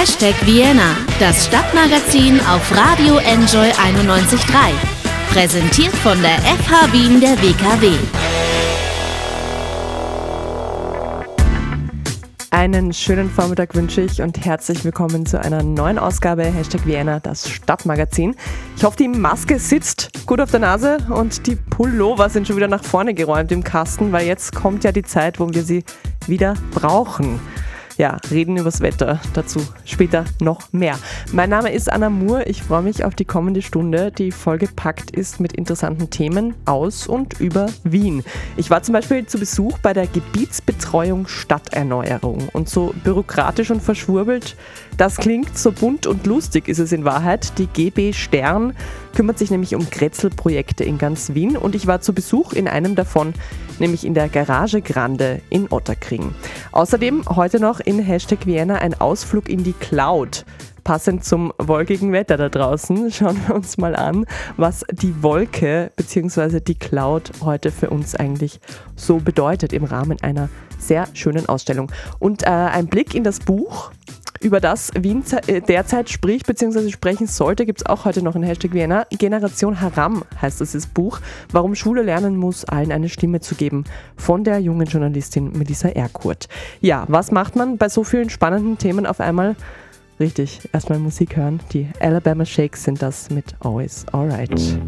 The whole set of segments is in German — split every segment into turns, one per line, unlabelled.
Hashtag Vienna, das Stadtmagazin auf Radio Enjoy 91.3. Präsentiert von der FH Wien der WKW.
Einen schönen Vormittag wünsche ich und herzlich willkommen zu einer neuen Ausgabe Hashtag Vienna, das Stadtmagazin. Ich hoffe, die Maske sitzt gut auf der Nase und die Pullover sind schon wieder nach vorne geräumt im Kasten, weil jetzt kommt ja die Zeit, wo wir sie wieder brauchen ja, reden übers Wetter. Dazu später noch mehr. Mein Name ist Anna Moore. Ich freue mich auf die kommende Stunde, die vollgepackt ist mit interessanten Themen aus und über Wien. Ich war zum Beispiel zu Besuch bei der Gebietsbetreuung Stadterneuerung und so bürokratisch und verschwurbelt das klingt so bunt und lustig, ist es in Wahrheit. Die GB Stern kümmert sich nämlich um Kretzelprojekte in ganz Wien und ich war zu Besuch in einem davon, nämlich in der Garage Grande in Otterkring. Außerdem heute noch in Hashtag Vienna ein Ausflug in die Cloud. Passend zum wolkigen Wetter da draußen schauen wir uns mal an, was die Wolke bzw. die Cloud heute für uns eigentlich so bedeutet im Rahmen einer sehr schönen Ausstellung. Und äh, ein Blick in das Buch über das Wien äh, derzeit spricht bzw. sprechen sollte, gibt es auch heute noch ein Hashtag Vienna. Generation Haram heißt das, das Buch. Warum Schule lernen muss, allen eine Stimme zu geben. Von der jungen Journalistin Melissa Erkurt. Ja, was macht man bei so vielen spannenden Themen auf einmal? Richtig, erstmal Musik hören. Die Alabama Shakes sind das mit Always Alright.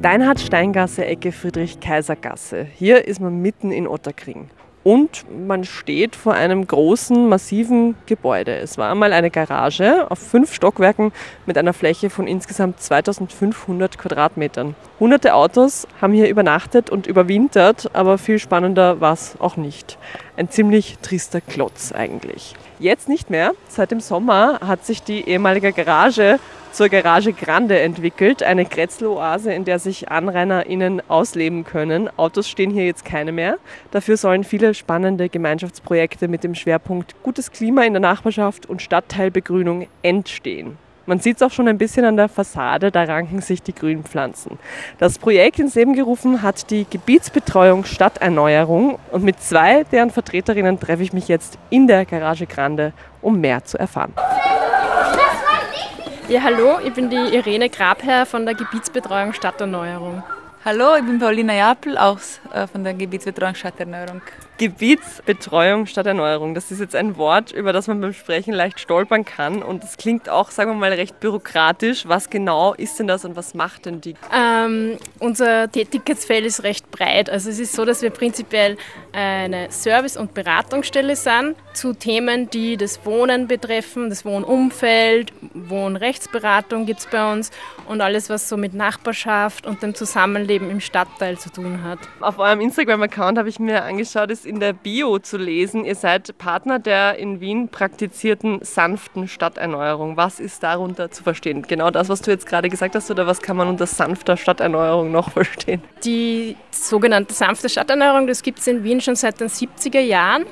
Deinhard-Steingasse, Ecke Friedrich-Kaiser-Gasse. Hier ist man mitten in Otterkring. Und man steht vor einem großen, massiven Gebäude. Es war einmal eine Garage auf fünf Stockwerken mit einer Fläche von insgesamt 2500 Quadratmetern. Hunderte Autos haben hier übernachtet und überwintert, aber viel spannender war es auch nicht. Ein ziemlich trister Klotz eigentlich. Jetzt nicht mehr. Seit dem Sommer hat sich die ehemalige Garage zur Garage Grande entwickelt, eine Kretzeloase, in der sich AnrainerInnen ausleben können. Autos stehen hier jetzt keine mehr. Dafür sollen viele spannende Gemeinschaftsprojekte mit dem Schwerpunkt gutes Klima in der Nachbarschaft und Stadtteilbegrünung entstehen. Man sieht es auch schon ein bisschen an der Fassade, da ranken sich die Grünpflanzen. Das Projekt ins Leben gerufen hat die Gebietsbetreuung Stadterneuerung und mit zwei deren Vertreterinnen treffe ich mich jetzt in der Garage Grande, um mehr zu erfahren.
Ja, hallo, ich bin die Irene Grabherr von der Gebietsbetreuung Stadterneuerung.
Hallo, ich bin Paulina Japel, auch äh, von der Gebietsbetreuung Stadterneuerung.
Gebietsbetreuung statt Erneuerung. Das ist jetzt ein Wort, über das man beim Sprechen leicht stolpern kann. Und das klingt auch, sagen wir mal, recht bürokratisch. Was genau ist denn das und was macht denn die?
Ähm, unser Tätigkeitsfeld ist recht breit. Also es ist so, dass wir prinzipiell eine Service- und Beratungsstelle sind zu Themen, die das Wohnen betreffen, das Wohnumfeld, Wohnrechtsberatung gibt es bei uns und alles, was so mit Nachbarschaft und dem Zusammenleben im Stadtteil zu tun hat.
Auf eurem Instagram-Account habe ich mir angeschaut, ist in der Bio zu lesen, ihr seid Partner der in Wien praktizierten sanften Stadterneuerung. Was ist darunter zu verstehen? Genau das, was du jetzt gerade gesagt hast, oder was kann man unter sanfter Stadterneuerung noch verstehen?
Die sogenannte sanfte Stadterneuerung, das gibt es in Wien schon seit den 70er Jahren.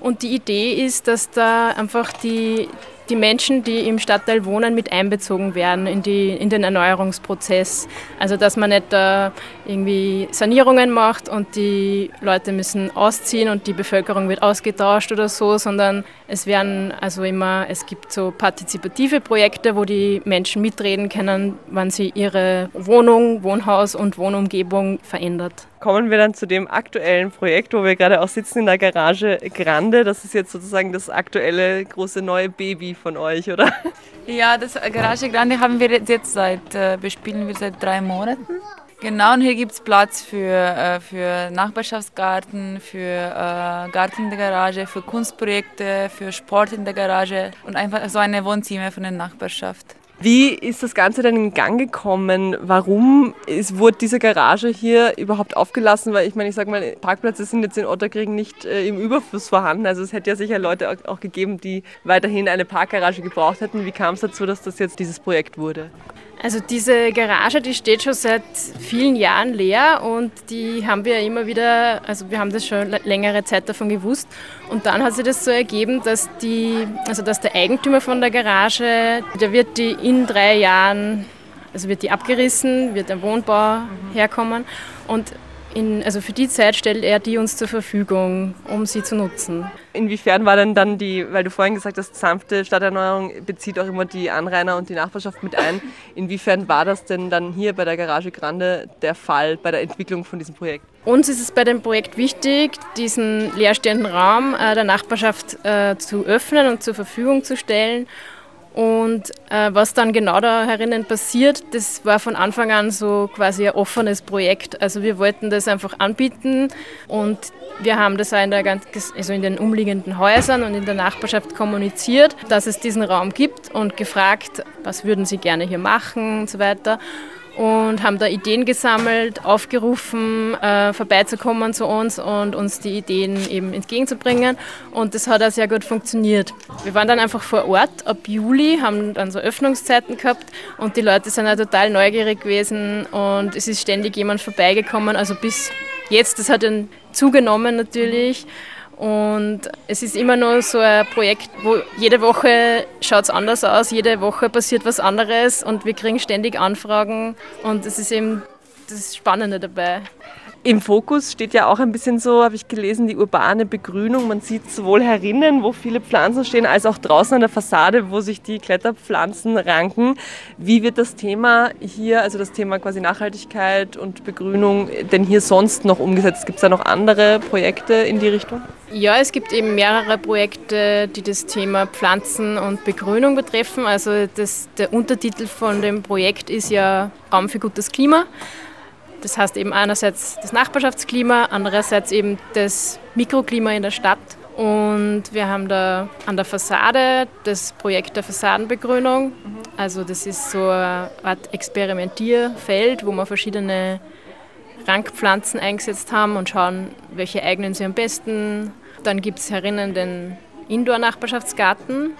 Und die Idee ist, dass da einfach die, die Menschen, die im Stadtteil wohnen, mit einbezogen werden in, die, in den Erneuerungsprozess. Also dass man nicht da irgendwie Sanierungen macht und die Leute müssen ausziehen und die Bevölkerung wird ausgetauscht oder so, sondern es werden also immer, es gibt so partizipative Projekte, wo die Menschen mitreden können, wann sie ihre Wohnung, Wohnhaus und Wohnumgebung verändert
kommen wir dann zu dem aktuellen Projekt, wo wir gerade auch sitzen in der Garage Grande. Das ist jetzt sozusagen das aktuelle große neue Baby von euch, oder?
Ja, das Garage Grande haben wir jetzt seit, äh, bespielen wir seit drei Monaten. Genau, und hier gibt es Platz für, äh, für Nachbarschaftsgarten, für äh, Garten in der Garage, für Kunstprojekte, für Sport in der Garage und einfach so eine Wohnzimmer von der Nachbarschaft.
Wie ist das Ganze dann in Gang gekommen? Warum ist, wurde diese Garage hier überhaupt aufgelassen? Weil ich meine, ich sage mal, Parkplätze sind jetzt in Otterkring nicht äh, im Überfluss vorhanden. Also es hätte ja sicher Leute auch, auch gegeben, die weiterhin eine Parkgarage gebraucht hätten. Wie kam es dazu, dass das jetzt dieses Projekt wurde?
Also diese Garage, die steht schon seit vielen Jahren leer und die haben wir immer wieder, also wir haben das schon längere Zeit davon gewusst und dann hat sich das so ergeben, dass die, also dass der Eigentümer von der Garage, der wird die in drei Jahren also wird die abgerissen, wird ein Wohnbau mhm. herkommen und in, also für die Zeit stellt er die uns zur Verfügung, um sie zu nutzen.
Inwiefern war denn dann die, weil du vorhin gesagt hast, sanfte Stadterneuerung bezieht auch immer die Anrainer und die Nachbarschaft mit ein. Inwiefern war das denn dann hier bei der Garage Grande der Fall bei der Entwicklung von diesem Projekt?
Uns ist es bei dem Projekt wichtig, diesen leerstehenden Raum äh, der Nachbarschaft äh, zu öffnen und zur Verfügung zu stellen und äh, was dann genau da herinnen passiert, das war von Anfang an so quasi ein offenes Projekt. Also wir wollten das einfach anbieten und wir haben das auch in, der, also in den umliegenden Häusern und in der Nachbarschaft kommuniziert, dass es diesen Raum gibt und gefragt, was würden Sie gerne hier machen und so weiter und haben da Ideen gesammelt, aufgerufen, äh, vorbeizukommen zu uns und uns die Ideen eben entgegenzubringen. Und das hat auch sehr gut funktioniert. Wir waren dann einfach vor Ort ab Juli, haben dann so Öffnungszeiten gehabt und die Leute sind auch total neugierig gewesen und es ist ständig jemand vorbeigekommen. Also bis jetzt, das hat dann zugenommen natürlich. Und es ist immer nur so ein Projekt, wo jede Woche schaut es anders aus, jede Woche passiert was anderes und wir kriegen ständig Anfragen und das ist eben das Spannende dabei.
Im Fokus steht ja auch ein bisschen so, habe ich gelesen, die urbane Begrünung. Man sieht sowohl herinnen, wo viele Pflanzen stehen, als auch draußen an der Fassade, wo sich die Kletterpflanzen ranken. Wie wird das Thema hier, also das Thema quasi Nachhaltigkeit und Begrünung, denn hier sonst noch umgesetzt? Gibt es da noch andere Projekte in die Richtung?
Ja, es gibt eben mehrere Projekte, die das Thema Pflanzen und Begrünung betreffen. Also das, der Untertitel von dem Projekt ist ja Raum für gutes Klima. Das heißt eben einerseits das Nachbarschaftsklima, andererseits eben das Mikroklima in der Stadt. Und wir haben da an der Fassade das Projekt der Fassadenbegrünung. Also das ist so eine Art Experimentierfeld, wo wir verschiedene Rankpflanzen eingesetzt haben und schauen, welche eignen sie am besten. Dann gibt es herinnen den Indoor-Nachbarschaftsgarten,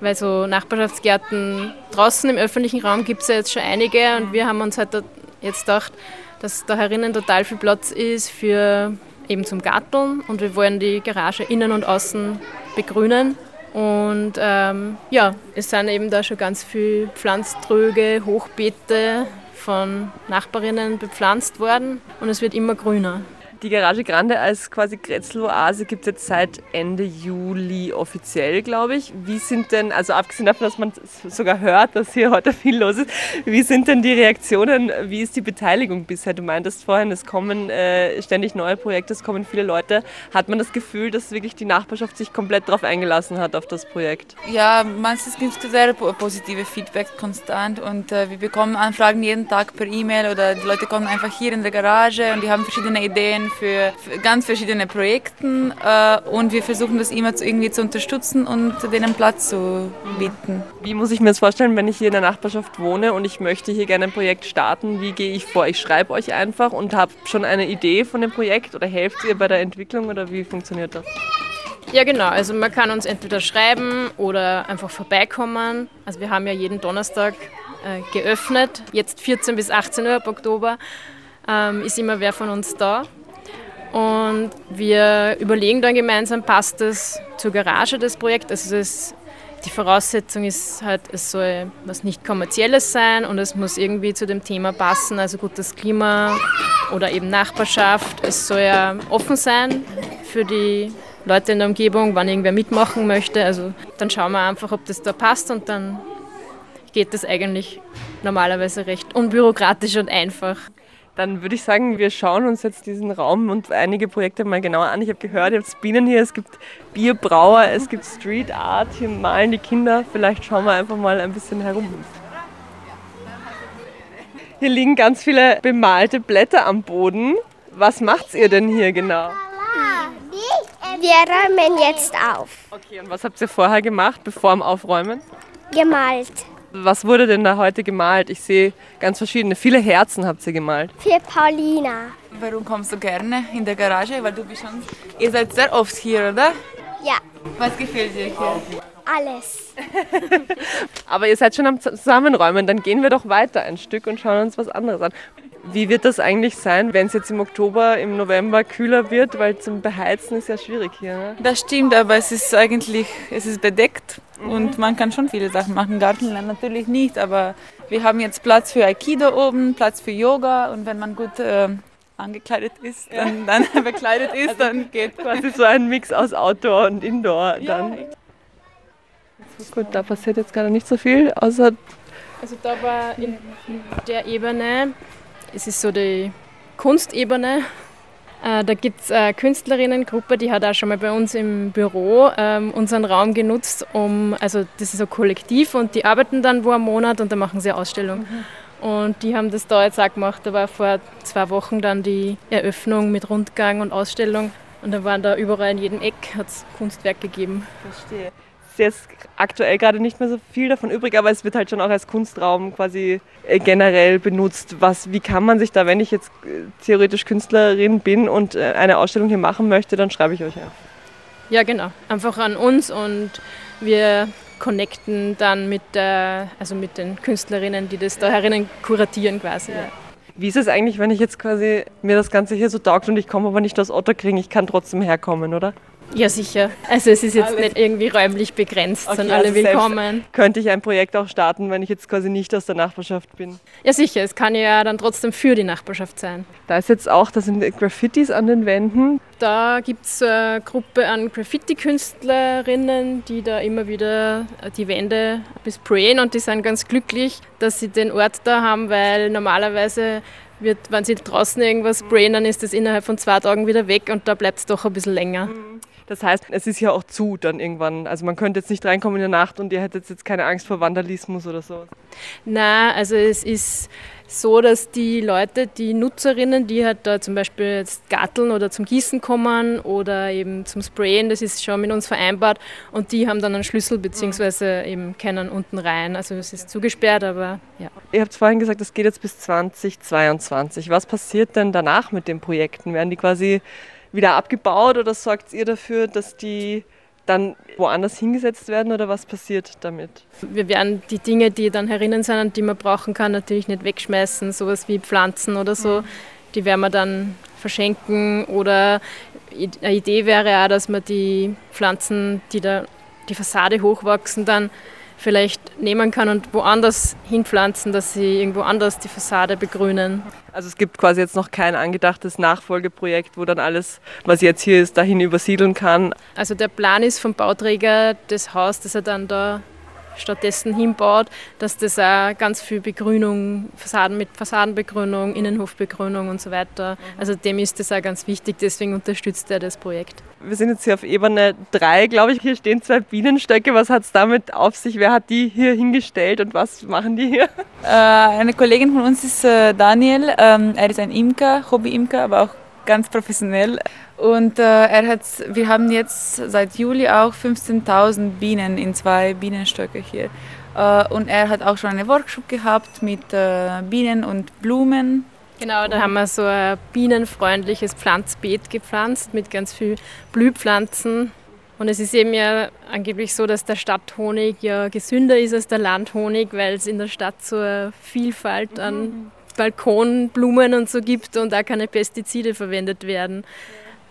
weil so Nachbarschaftsgärten draußen im öffentlichen Raum gibt es ja jetzt schon einige und wir haben uns halt jetzt gedacht, dass da herinnen total viel Platz ist für eben zum Garteln und wir wollen die Garage innen und außen begrünen. Und ähm, ja, es sind eben da schon ganz viele Pflanztröge, Hochbeete von Nachbarinnen bepflanzt worden und es wird immer grüner.
Die Garage Grande als quasi Grätzl-Oase gibt es jetzt seit Ende Juli offiziell, glaube ich. Wie sind denn, also abgesehen davon, dass man sogar hört, dass hier heute viel los ist, wie sind denn die Reaktionen, wie ist die Beteiligung bisher? Du meintest vorhin, es kommen äh, ständig neue Projekte, es kommen viele Leute. Hat man das Gefühl, dass wirklich die Nachbarschaft sich komplett darauf eingelassen hat, auf das Projekt?
Ja, meistens gibt es sehr positive Feedback konstant und äh, wir bekommen Anfragen jeden Tag per E-Mail oder die Leute kommen einfach hier in der Garage und die haben verschiedene Ideen für, ganz verschiedene Projekte äh, und wir versuchen das immer irgendwie zu unterstützen und denen Platz zu bieten.
Wie muss ich mir das vorstellen, wenn ich hier in der Nachbarschaft wohne und ich möchte hier gerne ein Projekt starten? Wie gehe ich vor? Ich schreibe euch einfach und habe schon eine Idee von dem Projekt oder helft ihr bei der Entwicklung oder wie funktioniert das?
Ja, genau. Also man kann uns entweder schreiben oder einfach vorbeikommen. Also wir haben ja jeden Donnerstag äh, geöffnet. Jetzt 14 bis 18 Uhr ab Oktober ähm, ist immer wer von uns da. Und wir überlegen dann gemeinsam, passt das zur Garage, das Projekt. Also das, die Voraussetzung ist halt, es soll was nicht kommerzielles sein und es muss irgendwie zu dem Thema passen, also gutes Klima oder eben Nachbarschaft. Es soll ja offen sein für die Leute in der Umgebung, wann irgendwer mitmachen möchte. Also dann schauen wir einfach, ob das da passt und dann geht das eigentlich normalerweise recht unbürokratisch und einfach.
Dann würde ich sagen, wir schauen uns jetzt diesen Raum und einige Projekte mal genauer an. Ich habe gehört, ihr habt Bienen hier, es gibt Bierbrauer, es gibt Street Art, hier malen die Kinder. Vielleicht schauen wir einfach mal ein bisschen herum. Hier liegen ganz viele bemalte Blätter am Boden. Was macht ihr denn hier genau?
Wir räumen jetzt auf.
Okay, und was habt ihr vorher gemacht, bevor dem Aufräumen?
Gemalt.
Was wurde denn da heute gemalt? Ich sehe ganz verschiedene. Viele Herzen habt ihr gemalt.
Für Paulina.
Warum kommst du gerne in der Garage? Weil du bist schon. Ihr seid sehr oft hier, oder?
Ja.
Was gefällt dir hier?
Alles.
Aber ihr seid schon am Zusammenräumen. Dann gehen wir doch weiter ein Stück und schauen uns was anderes an. Wie wird das eigentlich sein, wenn es jetzt im Oktober, im November kühler wird? Weil zum Beheizen ist ja schwierig hier. Ne?
Das stimmt, aber es ist eigentlich es ist bedeckt und man kann schon viele Sachen machen. Gartenland natürlich nicht, aber wir haben jetzt Platz für Aikido oben, Platz für Yoga und wenn man gut äh, angekleidet ist, dann, dann bekleidet ist, dann geht
Quasi so ein Mix aus Outdoor und Indoor dann. Gut, da passiert jetzt gerade nicht so viel, außer
Also da war in der Ebene, es ist so die Kunstebene, da gibt es eine Künstlerinnengruppe, die hat auch schon mal bei uns im Büro ähm, unseren Raum genutzt, um, also das ist so kollektiv und die arbeiten dann wo einen Monat und dann machen sie eine Ausstellung. Und die haben das da jetzt auch gemacht. Da war vor zwei Wochen dann die Eröffnung mit Rundgang und Ausstellung. Und da waren da überall in jedem Eck hat's Kunstwerk gegeben.
Verstehe. Es ist jetzt aktuell gerade nicht mehr so viel davon übrig, aber es wird halt schon auch als Kunstraum quasi äh, generell benutzt. Was, wie kann man sich da, wenn ich jetzt äh, theoretisch Künstlerin bin und äh, eine Ausstellung hier machen möchte, dann schreibe ich euch ja.
Ja, genau. Einfach an uns und wir connecten dann mit, der, also mit den Künstlerinnen, die das da herinnen kuratieren quasi. Ja.
Wie ist es eigentlich, wenn ich jetzt quasi mir das Ganze hier so taugt und ich komme aber nicht aus Otterkring, ich kann trotzdem herkommen, oder?
Ja, sicher. Also es ist jetzt nicht irgendwie räumlich begrenzt,
Okay,
sind alle
also
willkommen.
Könnte ich ein Projekt auch starten, wenn ich jetzt quasi nicht aus der Nachbarschaft bin?
Ja, sicher. Es kann ja dann trotzdem für die Nachbarschaft sein.
Da ist jetzt auch, da sind Graffitis an den Wänden.
Da gibt es eine Gruppe an Graffiti-Künstlerinnen, die da immer wieder die Wände besprayen und die sind ganz glücklich, dass sie den Ort da haben, weil normalerweise wird, wenn sie draußen irgendwas sprayen, dann ist das innerhalb von zwei Tagen wieder weg und da bleibt es doch ein bisschen länger.
Das heißt, es ist ja auch zu dann irgendwann. Also man könnte jetzt nicht reinkommen in der Nacht und ihr hättet jetzt keine Angst vor Vandalismus oder so.
Na, also es ist so, dass die Leute, die Nutzerinnen, die halt da zum Beispiel jetzt garteln oder zum Gießen kommen oder eben zum Sprayen, das ist schon mit uns vereinbart und die haben dann einen Schlüssel beziehungsweise eben können unten rein. Also es ist zugesperrt, aber ja.
Ihr habt vorhin gesagt, es geht jetzt bis 2022. Was passiert denn danach mit den Projekten? Werden die quasi wieder abgebaut oder sorgt ihr dafür, dass die dann woanders hingesetzt werden oder was passiert damit?
Wir werden die Dinge, die dann herinnen sind und die man brauchen kann, natürlich nicht wegschmeißen, sowas wie Pflanzen oder so. Die werden wir dann verschenken oder eine Idee wäre auch, dass man die Pflanzen, die da die Fassade hochwachsen, dann vielleicht nehmen kann und woanders hinpflanzen, dass sie irgendwo anders die Fassade begrünen.
Also es gibt quasi jetzt noch kein angedachtes Nachfolgeprojekt, wo dann alles, was jetzt hier ist, dahin übersiedeln kann.
Also der Plan ist vom Bauträger das Haus, das er dann da stattdessen hinbaut, dass das auch ganz viel Begrünung, Fassaden mit Fassadenbegrünung, Innenhofbegrünung und so weiter. Also dem ist das auch ganz wichtig, deswegen unterstützt er das Projekt.
Wir sind jetzt hier auf Ebene 3, glaube ich. Hier stehen zwei Bienenstöcke. Was hat es damit auf sich? Wer hat die hier hingestellt und was machen die hier?
Äh, eine Kollegin von uns ist äh, Daniel. Ähm, er ist ein Imker, Hobby-Imker, aber auch ganz professionell. Und äh, er hat, wir haben jetzt seit Juli auch 15.000 Bienen in zwei Bienenstöcke hier. Äh, und er hat auch schon einen Workshop gehabt mit äh, Bienen und Blumen.
Genau, da haben wir so ein bienenfreundliches Pflanzbeet gepflanzt mit ganz viel Blühpflanzen. Und es ist eben ja angeblich so, dass der Stadthonig ja gesünder ist als der Landhonig, weil es in der Stadt so eine Vielfalt an Balkonblumen und so gibt und auch keine Pestizide verwendet werden.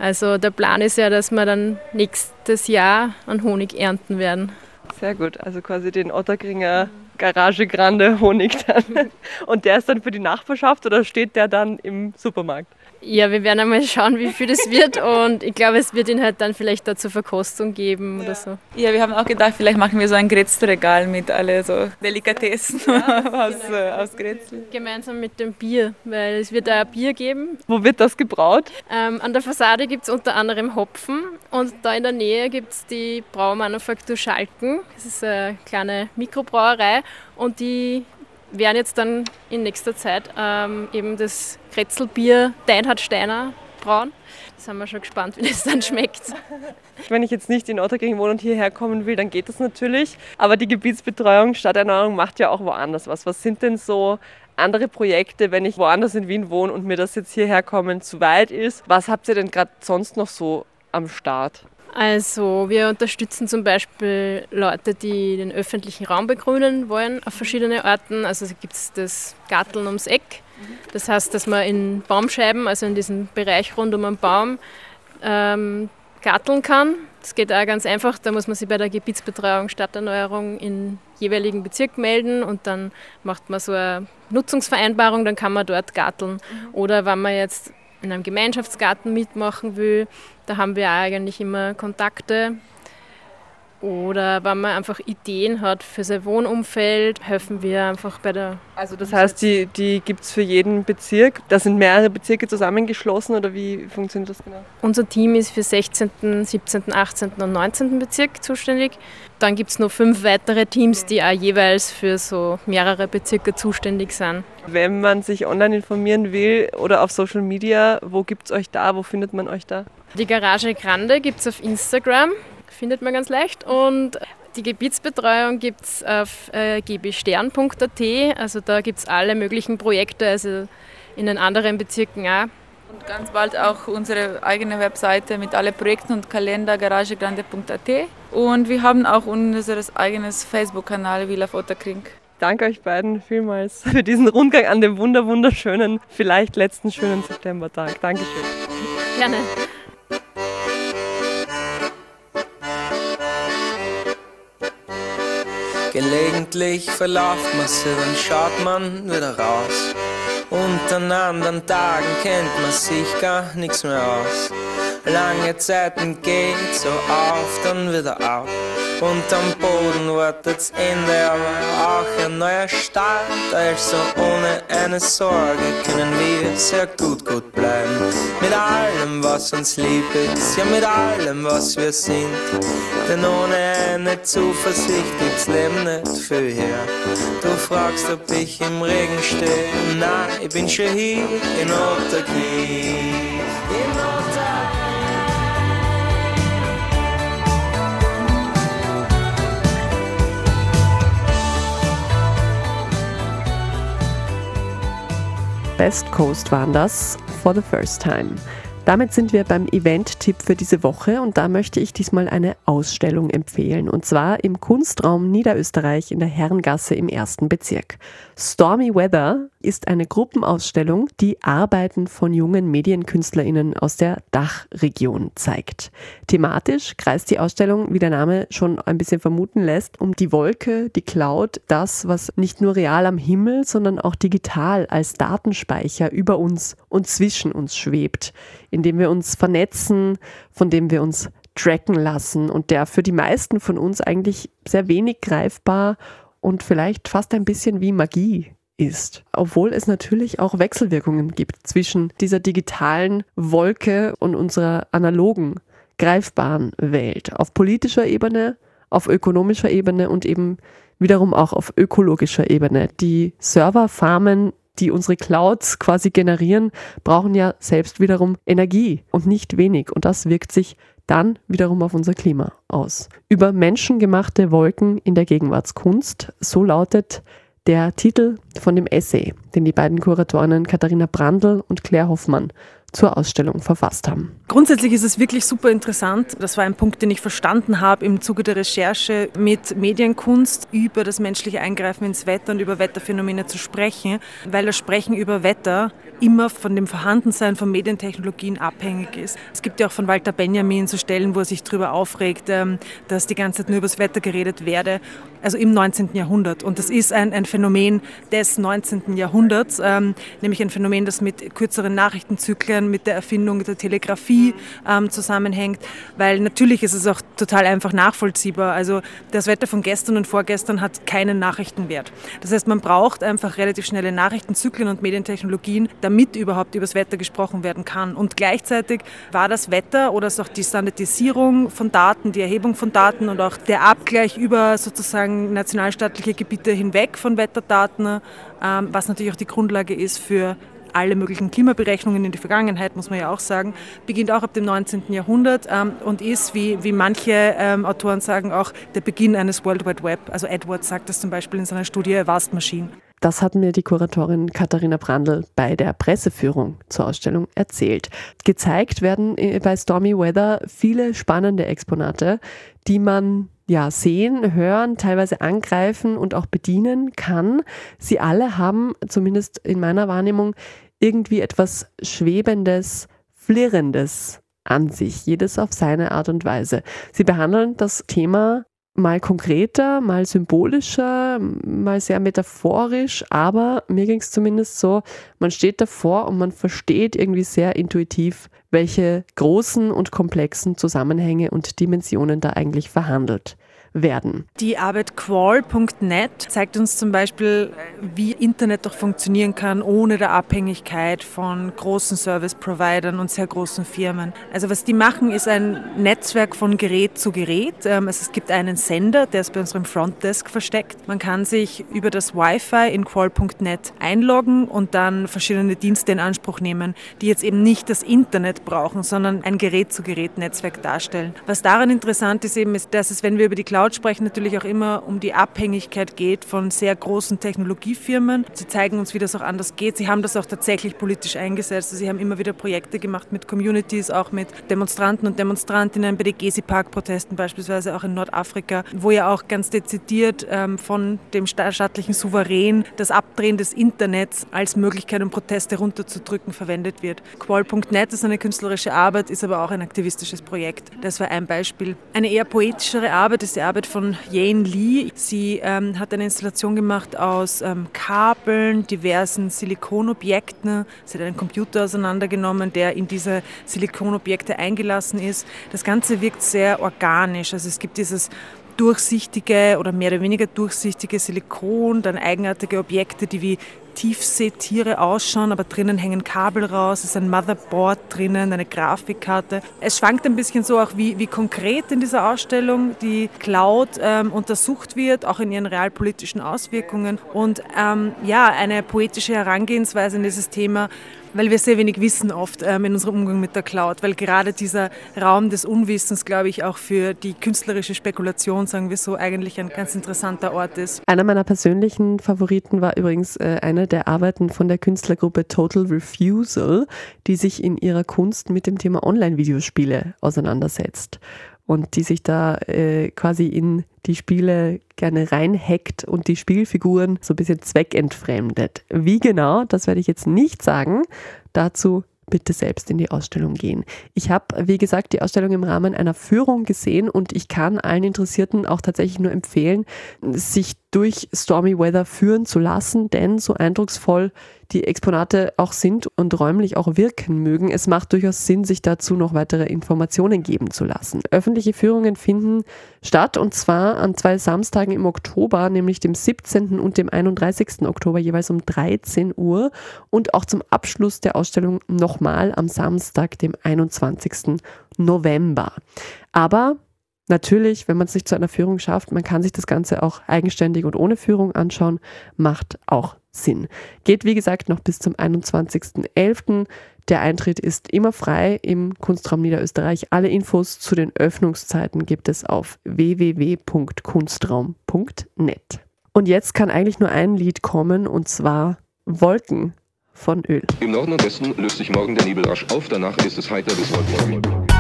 Also der Plan ist ja, dass wir dann nächstes Jahr an Honig ernten werden.
Sehr gut, also quasi den Otterkringer Garage Grande Honig dann. Und der ist dann für die Nachbarschaft oder steht der dann im Supermarkt?
Ja, wir werden einmal schauen, wie viel das wird und ich glaube, es wird ihn halt dann vielleicht da zur Verkostung geben oder so.
Ja, wir haben auch gedacht, vielleicht machen wir so ein Grätzregal mit alle so Delikatessen aus, äh, aus Grätzl.
Gemeinsam mit dem Bier, weil es wird da ein Bier geben.
Wo wird das gebraut?
Ähm, an der Fassade gibt es unter anderem Hopfen und da in der Nähe gibt es die Braumanufaktur Schalken. Das ist eine kleine Mikrobrauerei und die werden jetzt dann in nächster Zeit ähm, eben das Kretzelbier Deinhard Steiner brauen. Da sind wir schon gespannt, wie das dann schmeckt.
Wenn ich jetzt nicht in Otterkring wohne und hierher kommen will, dann geht das natürlich. Aber die Gebietsbetreuung, Stadterneuerung macht ja auch woanders was. Was sind denn so andere Projekte, wenn ich woanders in Wien wohne und mir das jetzt hierher kommen zu weit ist? Was habt ihr denn gerade sonst noch so am Start?
Also wir unterstützen zum Beispiel Leute, die den öffentlichen Raum begrünen wollen auf verschiedene Arten. Also gibt es das Garteln ums Eck. Das heißt, dass man in Baumscheiben, also in diesem Bereich rund um einen Baum, ähm, garteln kann. Das geht auch ganz einfach. Da muss man sich bei der Gebietsbetreuung Stadterneuerung im jeweiligen Bezirk melden und dann macht man so eine Nutzungsvereinbarung, dann kann man dort garteln. Mhm. Oder wenn man jetzt in einem Gemeinschaftsgarten mitmachen will, da haben wir eigentlich immer Kontakte oder wenn man einfach Ideen hat für sein Wohnumfeld, helfen wir einfach bei der.
Also das heißt, die, die gibt es für jeden Bezirk. Da sind mehrere Bezirke zusammengeschlossen oder wie funktioniert das genau?
Unser Team ist für 16., 17., 18. und 19. Bezirk zuständig. Dann gibt es noch fünf weitere Teams, die auch jeweils für so mehrere Bezirke zuständig sind.
Wenn man sich online informieren will oder auf Social Media, wo gibt es euch da? Wo findet man euch da?
Die Garage Grande gibt es auf Instagram findet man ganz leicht. Und die Gebietsbetreuung gibt es auf äh, gbstern.at. Also da gibt es alle möglichen Projekte, also in den anderen Bezirken auch.
Und ganz bald auch unsere eigene Webseite mit allen Projekten und Kalender garagegrande.at. Und wir haben auch unser eigenes Facebook-Kanal Villa Fotterkrink.
Danke euch beiden vielmals für diesen Rundgang an dem wunderschönen, vielleicht letzten schönen Septembertag. Dankeschön.
Gerne.
Gelegentlich verlauft man sie, dann schaut man wieder raus. Und an anderen Tagen kennt man sich gar nichts mehr aus. Lange Zeiten geht so auf, dann wieder ab. Und am Boden wartet's Ende, aber auch ein neuer Start. Also ohne eine Sorge können wir sehr gut, gut bleiben. Mit allem, was uns lieb ist, ja mit allem, was wir sind. Denn ohne eine Zuversicht gibt's Leben nicht viel her. Du fragst, ob ich im Regen stehe. Nein, ich bin schon hier in Otterknie.
Best Coast waren das, for the first time. Damit sind wir beim Event-Tipp für diese Woche und da möchte ich diesmal eine Ausstellung empfehlen und zwar im Kunstraum Niederösterreich in der Herrengasse im ersten Bezirk. Stormy Weather ist eine Gruppenausstellung, die Arbeiten von jungen MedienkünstlerInnen aus der Dachregion zeigt. Thematisch kreist die Ausstellung, wie der Name schon ein bisschen vermuten lässt, um die Wolke, die Cloud, das, was nicht nur real am Himmel, sondern auch digital als Datenspeicher über uns und zwischen uns schwebt in dem wir uns vernetzen, von dem wir uns tracken lassen und der für die meisten von uns eigentlich sehr wenig greifbar und vielleicht fast ein bisschen wie Magie ist. Obwohl es natürlich auch Wechselwirkungen gibt zwischen dieser digitalen Wolke und unserer analogen, greifbaren Welt. Auf politischer Ebene, auf ökonomischer Ebene und eben wiederum auch auf ökologischer Ebene. Die Serverfarmen die unsere Clouds quasi generieren, brauchen ja selbst wiederum Energie und nicht wenig. Und das wirkt sich dann wiederum auf unser Klima aus. Über menschengemachte Wolken in der Gegenwartskunst, so lautet der Titel von dem Essay, den die beiden Kuratorinnen Katharina Brandl und Claire Hoffmann zur Ausstellung verfasst haben.
Grundsätzlich ist es wirklich super interessant. Das war ein Punkt, den ich verstanden habe im Zuge der Recherche mit Medienkunst über das menschliche Eingreifen ins Wetter und über Wetterphänomene zu sprechen, weil das Sprechen über Wetter immer von dem Vorhandensein von Medientechnologien abhängig ist. Es gibt ja auch von Walter Benjamin so Stellen, wo er sich darüber aufregt, ähm, dass die ganze Zeit nur über das Wetter geredet werde, also im 19. Jahrhundert. Und das ist ein, ein Phänomen des 19. Jahrhunderts, ähm, nämlich ein Phänomen, das mit kürzeren Nachrichtenzyklen insofern mit der Erfindung der Telegrafie ähm, zusammenhängt, weil natürlich ist es auch total einfach nachvollziehbar. Also das Wetter von gestern und vorgestern hat keinen Nachrichtenwert. Das heißt, man braucht einfach relativ schnelle Nachrichtenzyklen und Medientechnologien, damit überhaupt über das Wetter gesprochen werden kann. Und gleichzeitig war das Wetter oder auch die Standardisierung von Daten, die Erhebung von Daten und auch der Abgleich über sozusagen nationalstaatliche Gebiete hinweg von Wetterdaten, ähm, was natürlich auch die Grundlage ist für alle möglichen Klimaberechnungen in die Vergangenheit, muss man ja auch sagen, beginnt auch ab dem 19. Jahrhundert ähm, und ist, wie, wie manche ähm, Autoren sagen, auch der Beginn eines World Wide Web. Also Edwards sagt das zum Beispiel in seiner Studie Vast Machine.
Das hat mir die Kuratorin Katharina Brandl bei der Presseführung zur Ausstellung erzählt. Gezeigt werden äh, bei Stormy Weather viele spannende Exponate, die man ja, sehen, hören, teilweise angreifen und auch bedienen kann. Sie alle haben, zumindest in meiner Wahrnehmung, irgendwie etwas Schwebendes, Flirrendes an sich, jedes auf seine Art und Weise. Sie behandeln das Thema mal konkreter, mal symbolischer, mal sehr metaphorisch, aber mir ging es zumindest so, man steht davor und man versteht irgendwie sehr intuitiv, welche großen und komplexen Zusammenhänge und Dimensionen da eigentlich verhandelt werden.
Die Arbeit qual.net zeigt uns zum Beispiel, wie Internet doch funktionieren kann ohne der Abhängigkeit von großen Service-Providern und sehr großen Firmen. Also was die machen, ist ein Netzwerk von Gerät zu Gerät. Ähm, also es gibt einen Sender, der ist bei unserem Frontdesk versteckt. Man kann sich über das Wi-Fi in qual.net einloggen und dann verschiedene Dienste in Anspruch nehmen, die jetzt eben nicht das Internet brauchen, sondern ein Gerät-zu-Gerät-Netzwerk darstellen. Was daran interessant ist eben, ist, dass es, wenn wir über die Cloud Cloud sprechen natürlich auch immer um die Abhängigkeit geht von sehr großen Technologiefirmen. Sie zeigen uns, wie das auch anders geht. Sie haben das auch tatsächlich politisch eingesetzt. Sie haben immer wieder Projekte gemacht mit Communities, auch mit Demonstranten und Demonstrantinnen bei den Gezi-Park-Protesten beispielsweise auch in Nordafrika, wo ja auch ganz dezidiert ähm, von dem staatlichen Souverän das Abdrehen des Internets als Möglichkeit, um Proteste runterzudrücken, verwendet wird. Qual.net ist eine künstlerische Arbeit, ist aber auch ein aktivistisches Projekt. Das war ein Beispiel. Eine eher poetischere Arbeit ist die Arbeit Arbeit von Jane Lee. Sie ähm, hat eine Installation gemacht aus ähm, Kabeln, diversen Silikonobjekten. Sie hat einen Computer auseinandergenommen, der in diese Silikonobjekte eingelassen ist. Das Ganze wirkt sehr organisch. Also es gibt dieses durchsichtige oder mehr oder weniger durchsichtige Silikon, dann eigenartige Objekte, die wie Tiefseetiere ausschauen, aber drinnen hängen Kabel raus, es ist ein Motherboard drinnen, eine Grafikkarte. Es schwankt ein bisschen so auch, wie, wie konkret in dieser Ausstellung die Cloud ähm, untersucht wird, auch in ihren realpolitischen Auswirkungen und ähm, ja, eine poetische Herangehensweise in dieses Thema weil wir sehr wenig wissen oft ähm, in unserem Umgang mit der Cloud, weil gerade dieser Raum des Unwissens, glaube ich, auch für die künstlerische Spekulation, sagen wir so, eigentlich ein ganz interessanter Ort ist.
Einer meiner persönlichen Favoriten war übrigens äh, eine der Arbeiten von der Künstlergruppe Total Refusal, die sich in ihrer Kunst mit dem Thema Online-Videospiele auseinandersetzt und die sich da äh, quasi in die Spiele gerne reinhackt und die Spielfiguren so ein bisschen zweckentfremdet. Wie genau, das werde ich jetzt nicht sagen. Dazu bitte selbst in die Ausstellung gehen. Ich habe, wie gesagt, die Ausstellung im Rahmen einer Führung gesehen und ich kann allen Interessierten auch tatsächlich nur empfehlen, sich durch Stormy Weather führen zu lassen, denn so eindrucksvoll die Exponate auch sind und räumlich auch wirken mögen, es macht durchaus Sinn, sich dazu noch weitere Informationen geben zu lassen. Öffentliche Führungen finden statt und zwar an zwei Samstagen im Oktober, nämlich dem 17. und dem 31. Oktober jeweils um 13 Uhr und auch zum Abschluss der Ausstellung nochmal am Samstag, dem 21. November. Aber Natürlich, wenn man es nicht zu einer Führung schafft, man kann sich das Ganze auch eigenständig und ohne Führung anschauen, macht auch Sinn. Geht wie gesagt noch bis zum 21.11. Der Eintritt ist immer frei im Kunstraum Niederösterreich. Alle Infos zu den Öffnungszeiten gibt es auf www.kunstraum.net. Und jetzt kann eigentlich nur ein Lied kommen und zwar Wolken von Öl.
Im Norden und Westen löst sich morgen der Nebel rasch auf, danach ist es heiter bis wolkenfrei.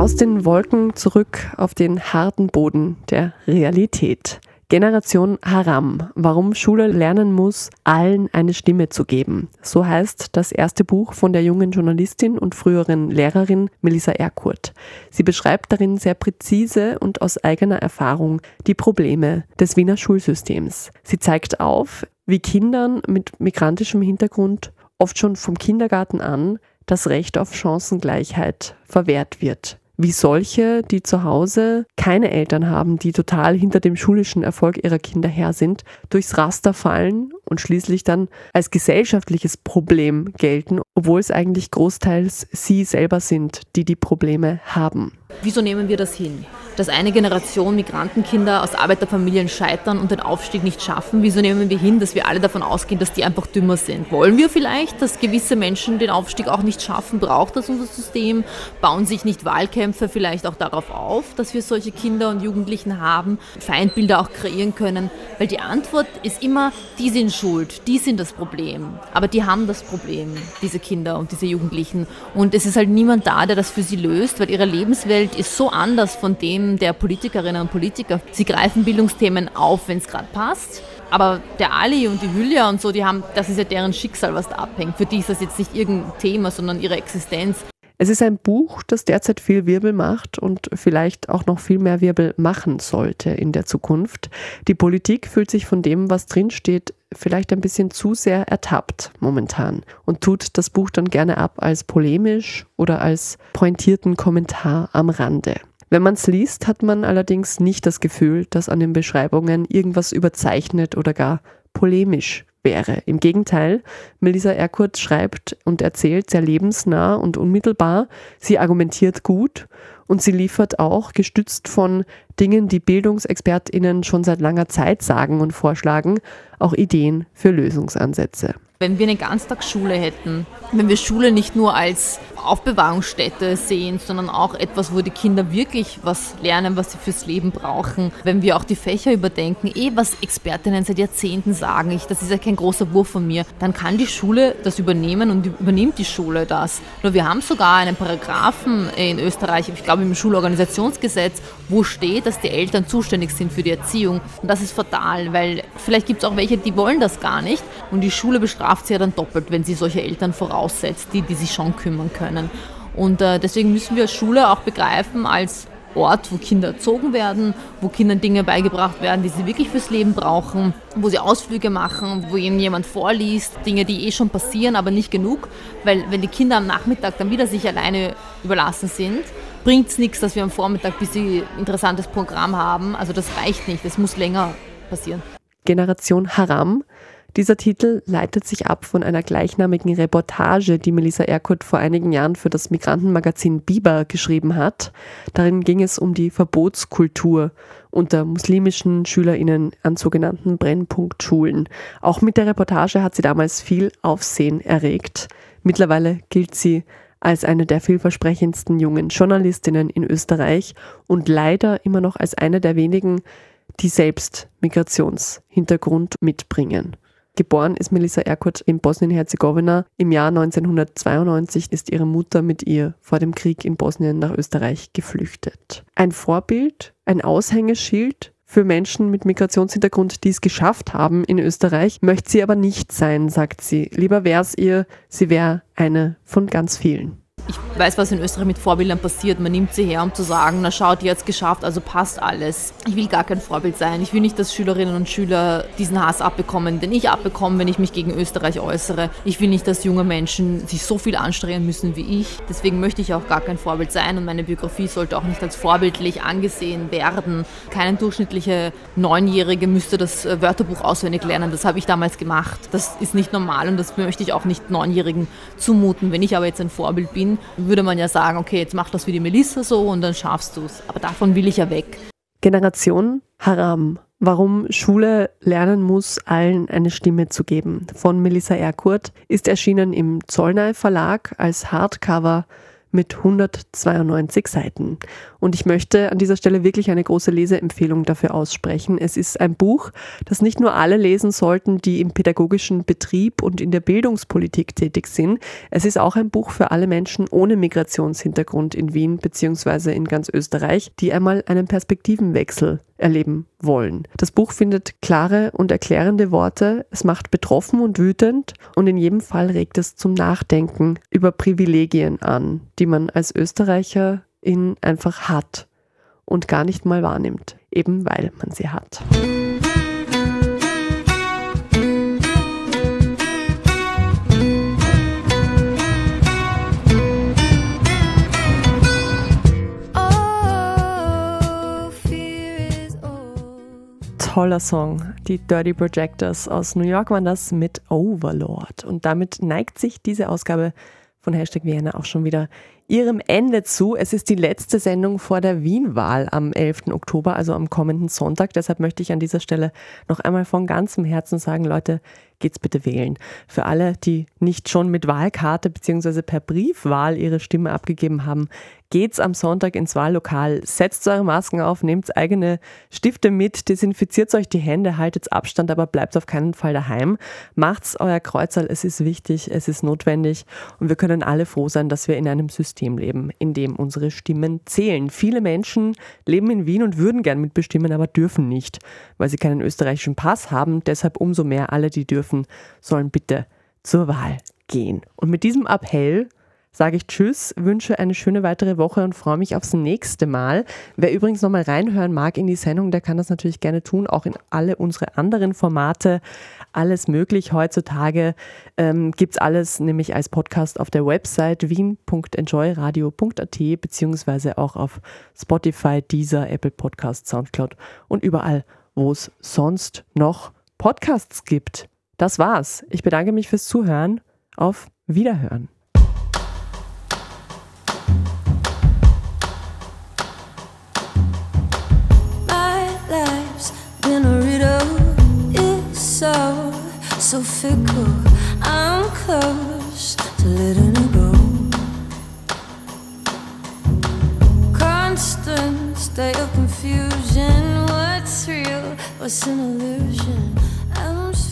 Aus den Wolken zurück auf den harten Boden der Realität. Generation Haram. Warum Schule lernen muss, allen eine Stimme zu geben. So heißt das erste Buch von der jungen Journalistin und früheren Lehrerin Melissa Erkurt. Sie beschreibt darin sehr präzise und aus eigener Erfahrung die Probleme des Wiener Schulsystems. Sie zeigt auf, wie Kindern mit migrantischem Hintergrund oft schon vom Kindergarten an das Recht auf Chancengleichheit verwehrt wird wie solche, die zu Hause keine Eltern haben, die total hinter dem schulischen Erfolg ihrer Kinder her sind, durchs Raster fallen und schließlich dann als gesellschaftliches Problem gelten, obwohl es eigentlich großteils sie selber sind, die die Probleme haben.
Wieso nehmen wir das hin? dass eine Generation Migrantenkinder aus Arbeiterfamilien scheitern und den Aufstieg nicht schaffen? Wieso nehmen wir hin, dass wir alle davon ausgehen, dass die einfach dümmer sind? Wollen wir vielleicht, dass gewisse Menschen den Aufstieg auch nicht schaffen? Braucht das unser System? Bauen sich nicht Wahlkämpfe vielleicht auch darauf auf, dass wir solche Kinder und Jugendlichen haben, Feindbilder auch kreieren können? Weil die Antwort ist immer, die sind schuld, die sind das Problem. Aber die haben das Problem, diese Kinder und diese Jugendlichen. Und es ist halt niemand da, der das für sie löst, weil ihre Lebenswelt ist so anders von dem der Politikerinnen und Politiker. Sie greifen Bildungsthemen auf, wenn es gerade passt. Aber der Ali und die Hülya und so, die haben, das ist ja deren Schicksal, was da abhängt. Für die ist das jetzt nicht irgendein Thema, sondern ihre Existenz.
Es ist ein Buch, das derzeit viel Wirbel macht und vielleicht auch noch viel mehr Wirbel machen sollte in der Zukunft. Die Politik fühlt sich von dem, was drinsteht, vielleicht ein bisschen zu sehr ertappt momentan und tut das Buch dann gerne ab als polemisch oder als pointierten Kommentar am Rande. Wenn man es liest, hat man allerdings nicht das Gefühl, dass an den Beschreibungen irgendwas überzeichnet oder gar polemisch wäre. Im Gegenteil, Melissa Erkurt schreibt und erzählt sehr lebensnah und unmittelbar. Sie argumentiert gut und sie liefert auch, gestützt von Dingen, die BildungsexpertInnen schon seit langer Zeit sagen und vorschlagen, auch Ideen für Lösungsansätze.
Wenn wir eine Ganztagsschule hätten, wenn wir Schule nicht nur als Aufbewahrungsstätte sehen, sondern auch etwas, wo die Kinder wirklich was lernen, was sie fürs Leben brauchen. Wenn wir auch die Fächer überdenken, eh was Expertinnen seit Jahrzehnten sagen, ich, das ist ja kein großer Wurf von mir, dann kann die Schule das übernehmen und übernimmt die Schule das. Nur wir haben sogar einen Paragraphen in Österreich, ich glaube im Schulorganisationsgesetz, wo steht, dass die Eltern zuständig sind für die Erziehung. Und das ist fatal, weil vielleicht gibt es auch welche, die wollen das gar nicht und die Schule bestraft sie ja dann doppelt, wenn sie solche Eltern voraussetzt, die, die sich schon kümmern können. Und äh, deswegen müssen wir Schule auch begreifen als Ort, wo Kinder erzogen werden, wo Kindern Dinge beigebracht werden, die sie wirklich fürs Leben brauchen, wo sie Ausflüge machen, wo ihnen jemand vorliest, Dinge, die eh schon passieren, aber nicht genug, weil wenn die Kinder am Nachmittag dann wieder sich alleine überlassen sind, bringt es nichts, dass wir am Vormittag bis sie ein interessantes Programm haben. Also das reicht nicht, es muss länger passieren.
Generation Haram dieser Titel leitet sich ab von einer gleichnamigen Reportage, die Melissa Erkut vor einigen Jahren für das Migrantenmagazin Biber geschrieben hat. Darin ging es um die Verbotskultur unter muslimischen SchülerInnen an sogenannten Brennpunktschulen. Auch mit der Reportage hat sie damals viel Aufsehen erregt. Mittlerweile gilt sie als eine der vielversprechendsten jungen Journalistinnen in Österreich und leider immer noch als eine der wenigen, die selbst Migrationshintergrund mitbringen. Geboren ist Melissa Erkurt in Bosnien-Herzegowina. Im Jahr 1992 ist ihre Mutter mit ihr vor dem Krieg in Bosnien nach Österreich geflüchtet. Ein Vorbild, ein Aushängeschild für Menschen mit Migrationshintergrund, die es geschafft haben in Österreich, möchte sie aber nicht sein, sagt sie. Lieber wäre es ihr, sie wäre eine von ganz vielen
ich weiß, was in Österreich mit Vorbildern passiert. Man nimmt sie her, um zu sagen, na schaut, die hat es geschafft, also passt alles. Ich will gar kein Vorbild sein. Ich will nicht, dass Schülerinnen und Schüler diesen Hass abbekommen, den ich abbekomme, wenn ich mich gegen Österreich äußere. Ich will nicht, dass junge Menschen sich so viel anstrengen müssen wie ich. Deswegen möchte ich auch gar kein Vorbild sein und meine Biografie sollte auch nicht als vorbildlich angesehen werden. Keine durchschnittliche Neunjährige müsste das äh, Wörterbuch auswendig lernen. Das habe ich damals gemacht. Das ist nicht normal und das möchte ich auch nicht Neunjährigen zumuten. Wenn ich aber jetzt ein Vorbild bin, würde man ja sagen, okay, jetzt mach das wie die Melissa so und dann schaffst du es. Aber davon will ich ja weg.
Generation Haram. Warum Schule lernen muss, allen eine Stimme zu geben. Von Melissa Erkurt ist erschienen im Zollnei Verlag als Hardcover mit 192 Seiten. Und ich möchte an dieser Stelle wirklich eine große Leseempfehlung dafür aussprechen. Es ist ein Buch, das nicht nur alle lesen sollten, die im pädagogischen Betrieb und in der Bildungspolitik tätig sind. Es ist auch ein Buch für alle Menschen ohne Migrationshintergrund in Wien bzw. in ganz Österreich, die einmal einen Perspektivenwechsel erleben wollen. Das Buch findet klare und erklärende Worte, es macht betroffen und wütend und in jedem Fall regt es zum Nachdenken über Privilegien an, die man als Österreicher in einfach hat und gar nicht mal wahrnimmt, eben weil man sie hat. Toller Song. Die Dirty Projectors aus New York waren das mit Overlord. Und damit neigt sich diese Ausgabe von Hashtag Vienna auch schon wieder ihrem Ende zu. Es ist die letzte Sendung vor der Wien-Wahl am 11. Oktober, also am kommenden Sonntag. Deshalb möchte ich an dieser Stelle noch einmal von ganzem Herzen sagen, Leute, geht's bitte wählen. Für alle, die nicht schon mit Wahlkarte bzw. per Briefwahl ihre Stimme abgegeben haben, geht's am Sonntag ins Wahllokal, setzt eure Masken auf, nehmt eigene Stifte mit, desinfiziert euch die Hände, haltet Abstand, aber bleibt auf keinen Fall daheim. Macht's euer Kreuzerl, es ist wichtig, es ist notwendig und wir können alle froh sein, dass wir in einem System leben, in dem unsere Stimmen zählen. Viele Menschen leben in Wien und würden gern mitbestimmen, aber dürfen nicht, weil sie keinen österreichischen Pass haben. Deshalb umso mehr alle, die dürfen, sollen bitte zur Wahl gehen. Und mit diesem Appell sage ich Tschüss, wünsche eine schöne weitere Woche und freue mich aufs nächste Mal. Wer übrigens nochmal reinhören mag in die Sendung, der kann das natürlich gerne tun, auch in alle unsere anderen Formate. Alles möglich. Heutzutage ähm, gibt es alles nämlich als Podcast auf der Website wien.enjoyradio.at beziehungsweise auch auf Spotify, Deezer, Apple Podcast, Soundcloud und überall, wo es sonst noch Podcasts gibt. Das war's. Ich bedanke mich fürs Zuhören. Auf Wiederhören.
so, so fickle. I'm close to letting it go. Constant state of confusion. What's real? What's an illusion? I'm.